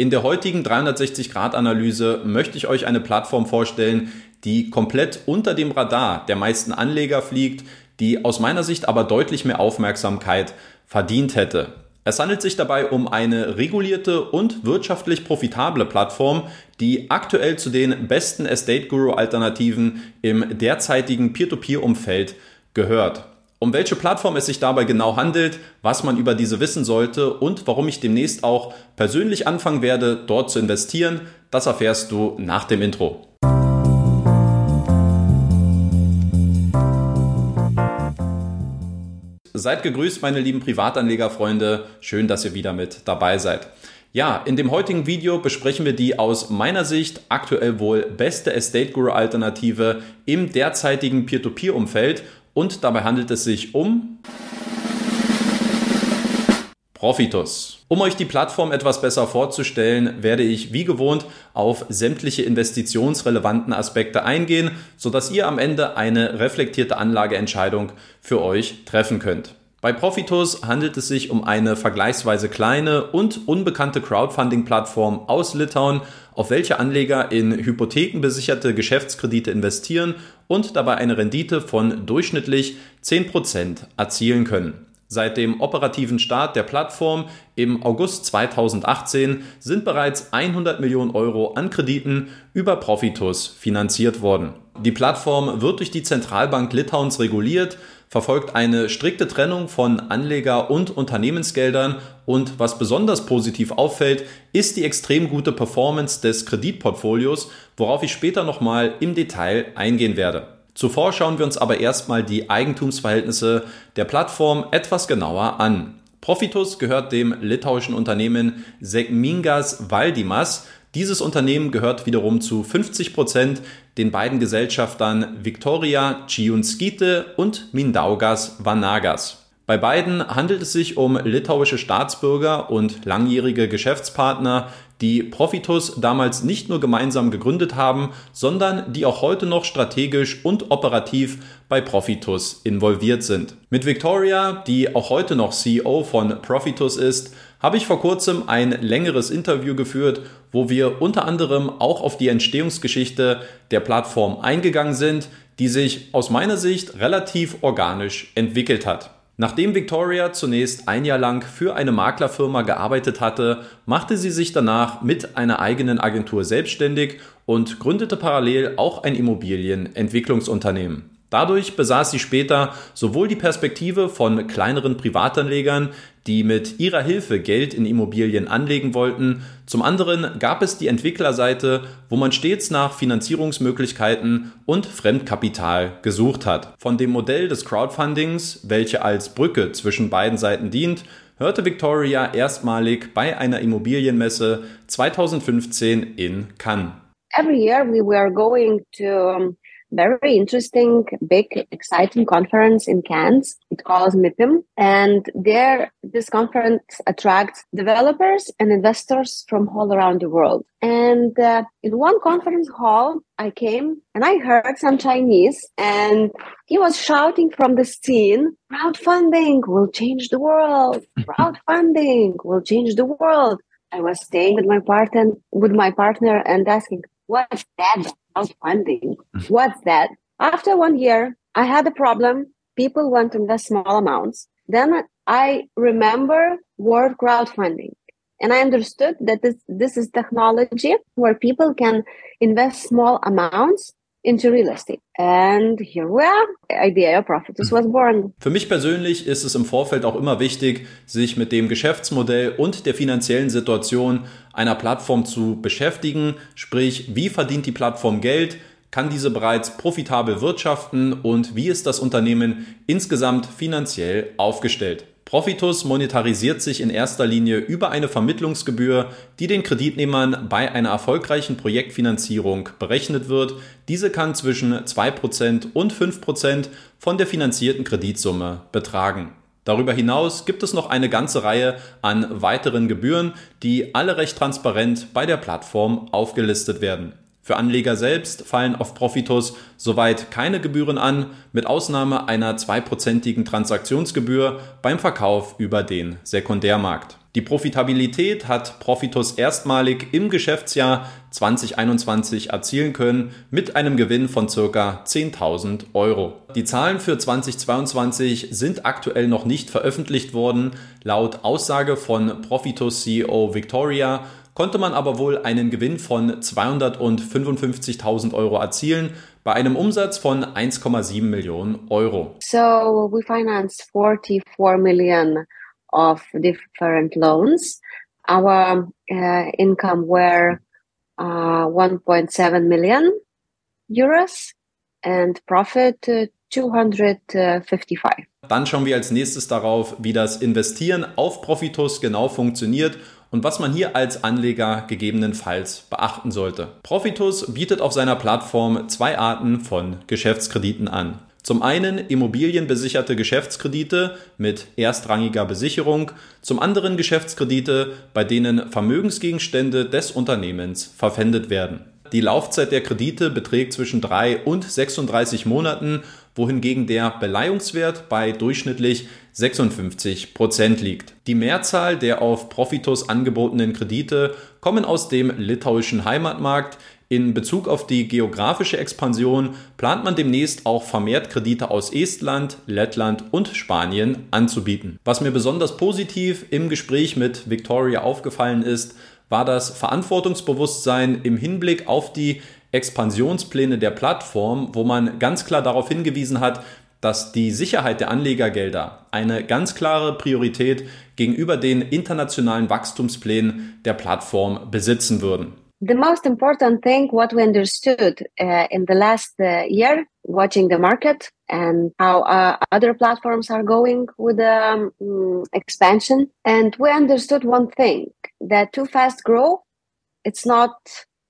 In der heutigen 360-Grad-Analyse möchte ich euch eine Plattform vorstellen, die komplett unter dem Radar der meisten Anleger fliegt, die aus meiner Sicht aber deutlich mehr Aufmerksamkeit verdient hätte. Es handelt sich dabei um eine regulierte und wirtschaftlich profitable Plattform, die aktuell zu den besten Estate Guru Alternativen im derzeitigen Peer-to-Peer-Umfeld gehört. Um welche Plattform es sich dabei genau handelt, was man über diese wissen sollte und warum ich demnächst auch persönlich anfangen werde, dort zu investieren, das erfährst du nach dem Intro. Seid gegrüßt, meine lieben Privatanlegerfreunde. Schön, dass ihr wieder mit dabei seid. Ja, in dem heutigen Video besprechen wir die aus meiner Sicht aktuell wohl beste Estate Guru Alternative im derzeitigen Peer-to-Peer-Umfeld und dabei handelt es sich um Profitus. Um euch die Plattform etwas besser vorzustellen, werde ich wie gewohnt auf sämtliche investitionsrelevanten Aspekte eingehen, sodass ihr am Ende eine reflektierte Anlageentscheidung für euch treffen könnt. Bei Profitus handelt es sich um eine vergleichsweise kleine und unbekannte Crowdfunding-Plattform aus Litauen, auf welche Anleger in hypothekenbesicherte Geschäftskredite investieren und dabei eine Rendite von durchschnittlich 10% erzielen können. Seit dem operativen Start der Plattform im August 2018 sind bereits 100 Millionen Euro an Krediten über Profitus finanziert worden. Die Plattform wird durch die Zentralbank Litauens reguliert, verfolgt eine strikte Trennung von Anleger- und Unternehmensgeldern und was besonders positiv auffällt, ist die extrem gute Performance des Kreditportfolios, worauf ich später nochmal im Detail eingehen werde. Zuvor schauen wir uns aber erstmal die Eigentumsverhältnisse der Plattform etwas genauer an. Profitus gehört dem litauischen Unternehmen Segmingas Valdimas, dieses Unternehmen gehört wiederum zu 50 Prozent den beiden Gesellschaftern Victoria Chiunskite und Mindaugas Vanagas. Bei beiden handelt es sich um litauische Staatsbürger und langjährige Geschäftspartner, die Profitus damals nicht nur gemeinsam gegründet haben, sondern die auch heute noch strategisch und operativ bei Profitus involviert sind. Mit Victoria, die auch heute noch CEO von Profitus ist, habe ich vor kurzem ein längeres Interview geführt, wo wir unter anderem auch auf die Entstehungsgeschichte der Plattform eingegangen sind, die sich aus meiner Sicht relativ organisch entwickelt hat. Nachdem Victoria zunächst ein Jahr lang für eine Maklerfirma gearbeitet hatte, machte sie sich danach mit einer eigenen Agentur selbstständig und gründete parallel auch ein Immobilienentwicklungsunternehmen. Dadurch besaß sie später sowohl die Perspektive von kleineren Privatanlegern, die mit ihrer Hilfe Geld in Immobilien anlegen wollten, zum anderen gab es die Entwicklerseite, wo man stets nach Finanzierungsmöglichkeiten und Fremdkapital gesucht hat. Von dem Modell des Crowdfundings, welche als Brücke zwischen beiden Seiten dient, hörte Victoria erstmalig bei einer Immobilienmesse 2015 in Cannes. Every year we were going to very interesting, big, exciting conference in Cannes. It calls MIPIM. And there, this conference attracts developers and investors from all around the world. And uh, in one conference hall, I came and I heard some Chinese and he was shouting from the scene, crowdfunding will change the world. Crowdfunding will change the world. I was staying with my partner, with my partner and asking, what's that? crowdfunding. Mm-hmm. What's that? After one year, I had a problem. People want to invest small amounts. Then I remember word crowdfunding. And I understood that this, this is technology where people can invest small amounts into real estate. And here we are. Idea Profitus was born. Für mich persönlich ist es im Vorfeld auch immer wichtig, sich mit dem Geschäftsmodell und der finanziellen Situation einer Plattform zu beschäftigen. Sprich, wie verdient die Plattform Geld? Kann diese bereits profitabel wirtschaften und wie ist das Unternehmen insgesamt finanziell aufgestellt? Profitus monetarisiert sich in erster Linie über eine Vermittlungsgebühr, die den Kreditnehmern bei einer erfolgreichen Projektfinanzierung berechnet wird. Diese kann zwischen 2% und 5% von der finanzierten Kreditsumme betragen. Darüber hinaus gibt es noch eine ganze Reihe an weiteren Gebühren, die alle recht transparent bei der Plattform aufgelistet werden. Für Anleger selbst fallen auf Profitus soweit keine Gebühren an, mit Ausnahme einer zweiprozentigen Transaktionsgebühr beim Verkauf über den Sekundärmarkt. Die Profitabilität hat Profitus erstmalig im Geschäftsjahr 2021 erzielen können mit einem Gewinn von circa 10.000 Euro. Die Zahlen für 2022 sind aktuell noch nicht veröffentlicht worden. Laut Aussage von Profitus CEO Victoria konnte man aber wohl einen Gewinn von 255.000 Euro erzielen bei einem Umsatz von 1,7 Millionen Euro. So we financed 44 million of different loans. Our uh, income were uh, 1.7 million euros and profit uh, 255. Dann schauen wir als nächstes darauf, wie das Investieren auf Profitus genau funktioniert und was man hier als Anleger gegebenenfalls beachten sollte. Profitus bietet auf seiner Plattform zwei Arten von Geschäftskrediten an. Zum einen immobilienbesicherte Geschäftskredite mit erstrangiger Besicherung, zum anderen Geschäftskredite, bei denen Vermögensgegenstände des Unternehmens verpfändet werden. Die Laufzeit der Kredite beträgt zwischen 3 und 36 Monaten, wohingegen der Beleihungswert bei durchschnittlich 56 Prozent liegt. Die Mehrzahl der auf Profitus angebotenen Kredite kommen aus dem litauischen Heimatmarkt. In Bezug auf die geografische Expansion plant man demnächst auch vermehrt Kredite aus Estland, Lettland und Spanien anzubieten. Was mir besonders positiv im Gespräch mit Victoria aufgefallen ist, war das Verantwortungsbewusstsein im Hinblick auf die Expansionspläne der Plattform, wo man ganz klar darauf hingewiesen hat, dass die Sicherheit der Anlegergelder eine ganz klare Priorität gegenüber den internationalen Wachstumsplänen der Plattform besitzen würden. The most important thing, what we understood uh, in the last uh, year, watching the market and how uh, other platforms are going with the um, expansion. And we understood one thing that too fast grow, it's not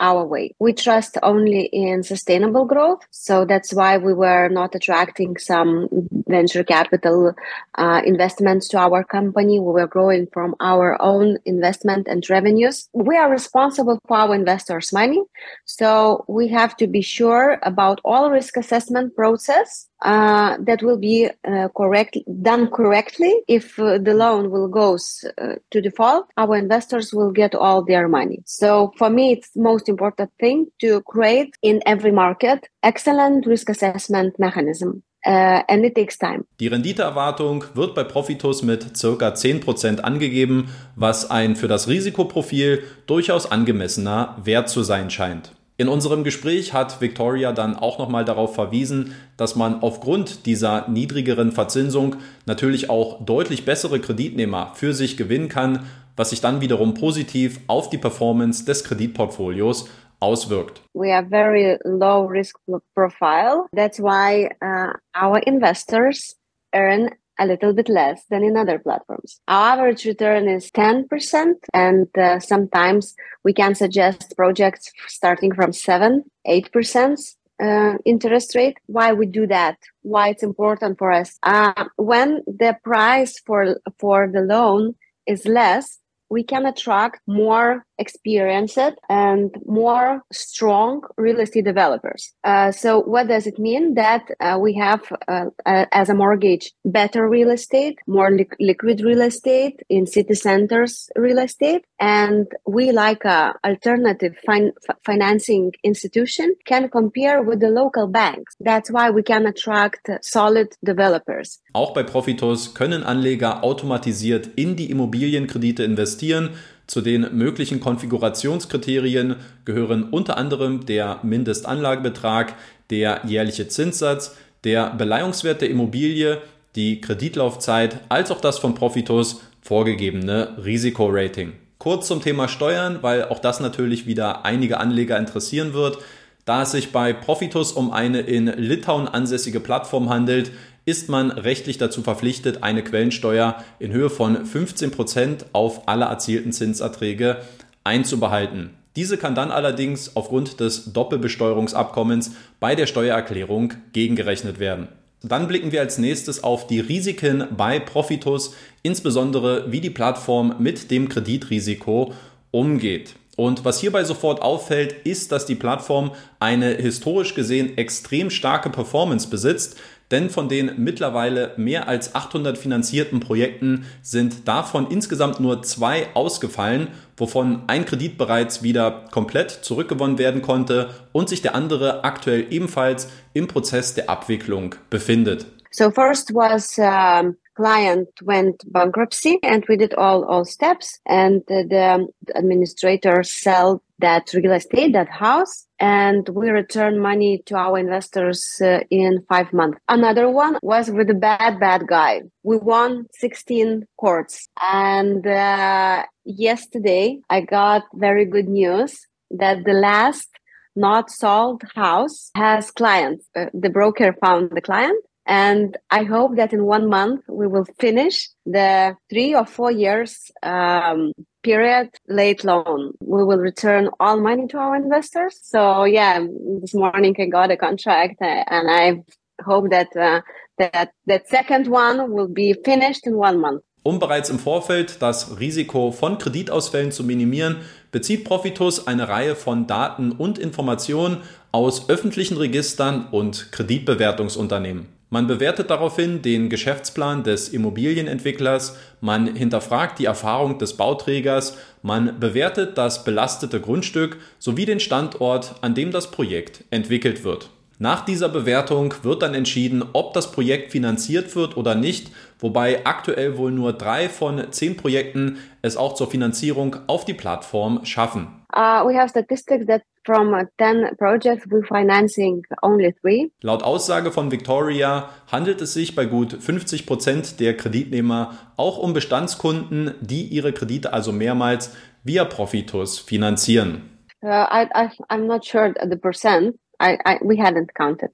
our way. We trust only in sustainable growth. So that's why we were not attracting some venture capital uh, investments to our company. We were growing from our own investment and revenues. We are responsible for our investors' money. So we have to be sure about all risk assessment process uh, that will be uh, correct done correctly. If uh, the loan will goes uh, to default, our investors will get all their money. So for me, it's most important thing to create in every market excellent risk assessment mechanism. Uh, and it takes time. Die Renditeerwartung wird bei Profitus mit circa 10% angegeben, was ein für das Risikoprofil durchaus angemessener Wert zu sein scheint. In unserem Gespräch hat Victoria dann auch nochmal darauf verwiesen, dass man aufgrund dieser niedrigeren Verzinsung natürlich auch deutlich bessere Kreditnehmer für sich gewinnen kann, was sich dann wiederum positiv auf die Performance des Kreditportfolios auswirkt. We are very low risk profile. That's why uh, our investors earn a little bit less than in other platforms. Our average return is 10%, and uh, sometimes we can suggest projects starting from 7 8% uh, interest rate. Why we do that? Why it's important for us? Uh, when the price for for the loan is less, we can attract more experienced and more strong real estate developers. Uh, so what does it mean? That uh, we have, uh, uh as a mortgage, better real estate, more li- liquid real estate in city centers real estate. And we like a alternative fin- financing institution can compare with the local banks. That's why we can attract solid developers. Auch bei Profitos können Anleger automatisiert in die Immobilienkredite investieren. Zu den möglichen Konfigurationskriterien gehören unter anderem der Mindestanlagebetrag, der jährliche Zinssatz, der Beleihungswert der Immobilie, die Kreditlaufzeit als auch das von Profitus vorgegebene Risikorating. Kurz zum Thema Steuern, weil auch das natürlich wieder einige Anleger interessieren wird. Da es sich bei Profitus um eine in Litauen ansässige Plattform handelt, ist man rechtlich dazu verpflichtet, eine Quellensteuer in Höhe von 15 Prozent auf alle erzielten Zinserträge einzubehalten. Diese kann dann allerdings aufgrund des Doppelbesteuerungsabkommens bei der Steuererklärung gegengerechnet werden. Dann blicken wir als nächstes auf die Risiken bei Profitus, insbesondere wie die Plattform mit dem Kreditrisiko umgeht. Und was hierbei sofort auffällt, ist, dass die Plattform eine historisch gesehen extrem starke Performance besitzt, denn von den mittlerweile mehr als 800 finanzierten Projekten sind davon insgesamt nur zwei ausgefallen, wovon ein Kredit bereits wieder komplett zurückgewonnen werden konnte und sich der andere aktuell ebenfalls im Prozess der Abwicklung befindet. So first was um client went bankruptcy and we did all all steps and the, administrator sold that real estate that house and we return money to our investors uh, in five months. Another one was with a bad bad guy. We won 16 courts. And uh, yesterday i got very good news that the last not sold house has clients. Uh, the broker found the client and I hope that in one month we will finish the three or four years um, period late loan. We will return all money to our investors. So yeah, this morning I got a contract uh, and I hope that uh, that that second one will be finished in one month. Um bereits im Vorfeld das Risiko von Kreditausfällen zu minimieren, bezieht Profitus eine Reihe von Daten und Informationen aus öffentlichen Registern und Kreditbewertungsunternehmen. Man bewertet daraufhin den Geschäftsplan des Immobilienentwicklers, man hinterfragt die Erfahrung des Bauträgers, man bewertet das belastete Grundstück sowie den Standort, an dem das Projekt entwickelt wird. Nach dieser Bewertung wird dann entschieden, ob das Projekt finanziert wird oder nicht, wobei aktuell wohl nur drei von zehn Projekten es auch zur Finanzierung auf die Plattform schaffen. Uh, we have statistics that from 10 projects we're financing only three. Laut Aussage von Victoria handelt es sich bei gut 50 Prozent der Kreditnehmer auch um Bestandskunden, die ihre Kredite also mehrmals via Profitus finanzieren. Uh, I, I, I'm not sure the percent. I, I, we hadn't counted,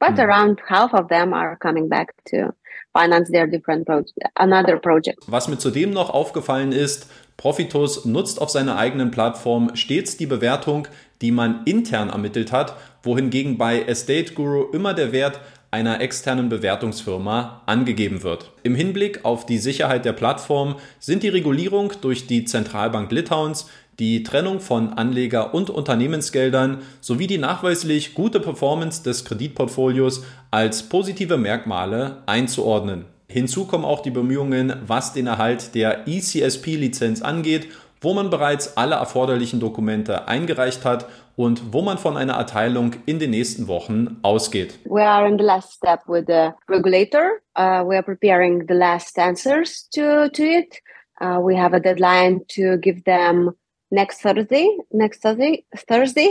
but hmm. around half of them are coming back to finance their different project, another project. Was mir zudem noch aufgefallen ist, Profitus nutzt auf seiner eigenen Plattform stets die Bewertung, die man intern ermittelt hat, wohingegen bei Estate Guru immer der Wert einer externen Bewertungsfirma angegeben wird. Im Hinblick auf die Sicherheit der Plattform sind die Regulierung durch die Zentralbank Litauens, die Trennung von Anleger- und Unternehmensgeldern sowie die nachweislich gute Performance des Kreditportfolios als positive Merkmale einzuordnen. Hinzu kommen auch die Bemühungen, was den Erhalt der ECSP-Lizenz angeht, wo man bereits alle erforderlichen Dokumente eingereicht hat und wo man von einer Erteilung in den nächsten Wochen ausgeht. We are in the last step with the regulator. Uh, we are preparing the last answers to, to it. Uh, we have a deadline to give them next Thursday, next Thursday, Thursday,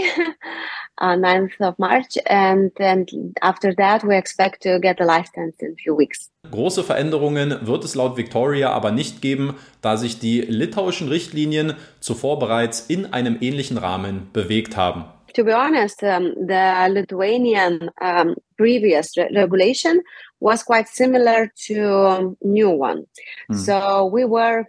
uh, 9th of March, and then after that we expect to get the license in a few weeks. Große Veränderungen wird es laut Victoria aber nicht geben, da sich die litauischen Richtlinien zuvor bereits in einem ähnlichen Rahmen bewegt haben. To be honest, um, the Lithuanian um, previous re regulation was quite similar to new one. Mm. So we were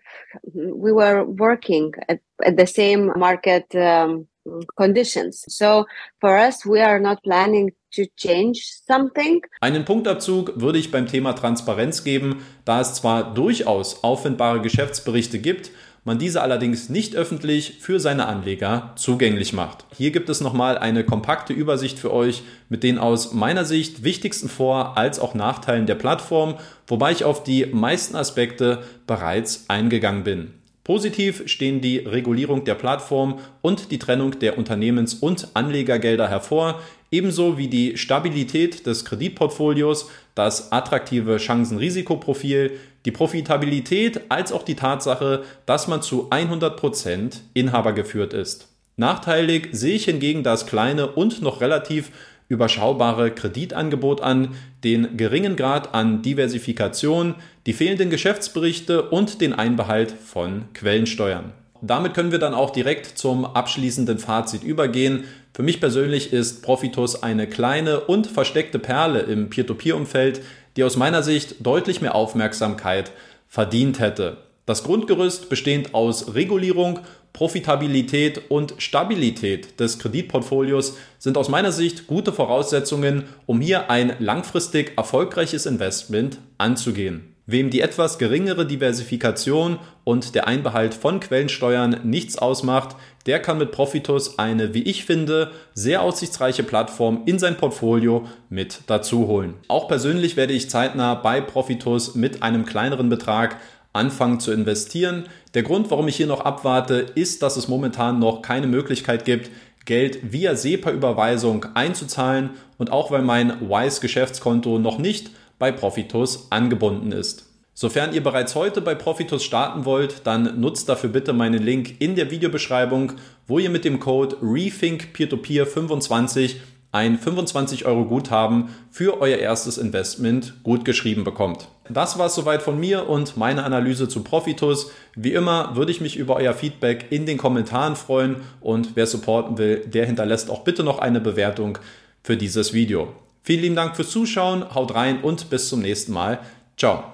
we were working at, at the same market um, conditions. So for us, we are not planning to change something. Einen Punktabzug würde ich beim Thema Transparenz geben, da es zwar durchaus auffindbare Geschäftsberichte gibt, man diese allerdings nicht öffentlich für seine Anleger zugänglich macht. Hier gibt es nochmal eine kompakte Übersicht für euch mit den aus meiner Sicht wichtigsten Vor- als auch Nachteilen der Plattform, wobei ich auf die meisten Aspekte bereits eingegangen bin. Positiv stehen die Regulierung der Plattform und die Trennung der Unternehmens- und Anlegergelder hervor, ebenso wie die Stabilität des Kreditportfolios, das attraktive Chancen-Risikoprofil, die Profitabilität als auch die Tatsache, dass man zu 100 Prozent Inhaber geführt ist. Nachteilig sehe ich hingegen das kleine und noch relativ überschaubare Kreditangebot an, den geringen Grad an Diversifikation, die fehlenden Geschäftsberichte und den Einbehalt von Quellensteuern. Damit können wir dann auch direkt zum abschließenden Fazit übergehen. Für mich persönlich ist Profitus eine kleine und versteckte Perle im Peer-to-Peer-Umfeld, die aus meiner Sicht deutlich mehr Aufmerksamkeit verdient hätte. Das Grundgerüst bestehend aus Regulierung, Profitabilität und Stabilität des Kreditportfolios sind aus meiner Sicht gute Voraussetzungen, um hier ein langfristig erfolgreiches Investment anzugehen. Wem die etwas geringere Diversifikation und der Einbehalt von Quellensteuern nichts ausmacht, der kann mit Profitus eine, wie ich finde, sehr aussichtsreiche Plattform in sein Portfolio mit dazu holen. Auch persönlich werde ich zeitnah bei Profitus mit einem kleineren Betrag anfangen zu investieren. Der Grund, warum ich hier noch abwarte, ist, dass es momentan noch keine Möglichkeit gibt, Geld via SEPA-Überweisung einzuzahlen und auch weil mein Wise-Geschäftskonto noch nicht bei Profitus angebunden ist. Sofern ihr bereits heute bei Profitus starten wollt, dann nutzt dafür bitte meinen Link in der Videobeschreibung, wo ihr mit dem Code RETHINKPeer-25 ein 25 Euro Guthaben für euer erstes Investment gut geschrieben bekommt. Das war es soweit von mir und meine Analyse zu Profitus. Wie immer würde ich mich über euer Feedback in den Kommentaren freuen und wer supporten will, der hinterlässt auch bitte noch eine Bewertung für dieses Video. Vielen lieben Dank fürs Zuschauen, haut rein und bis zum nächsten Mal. Ciao.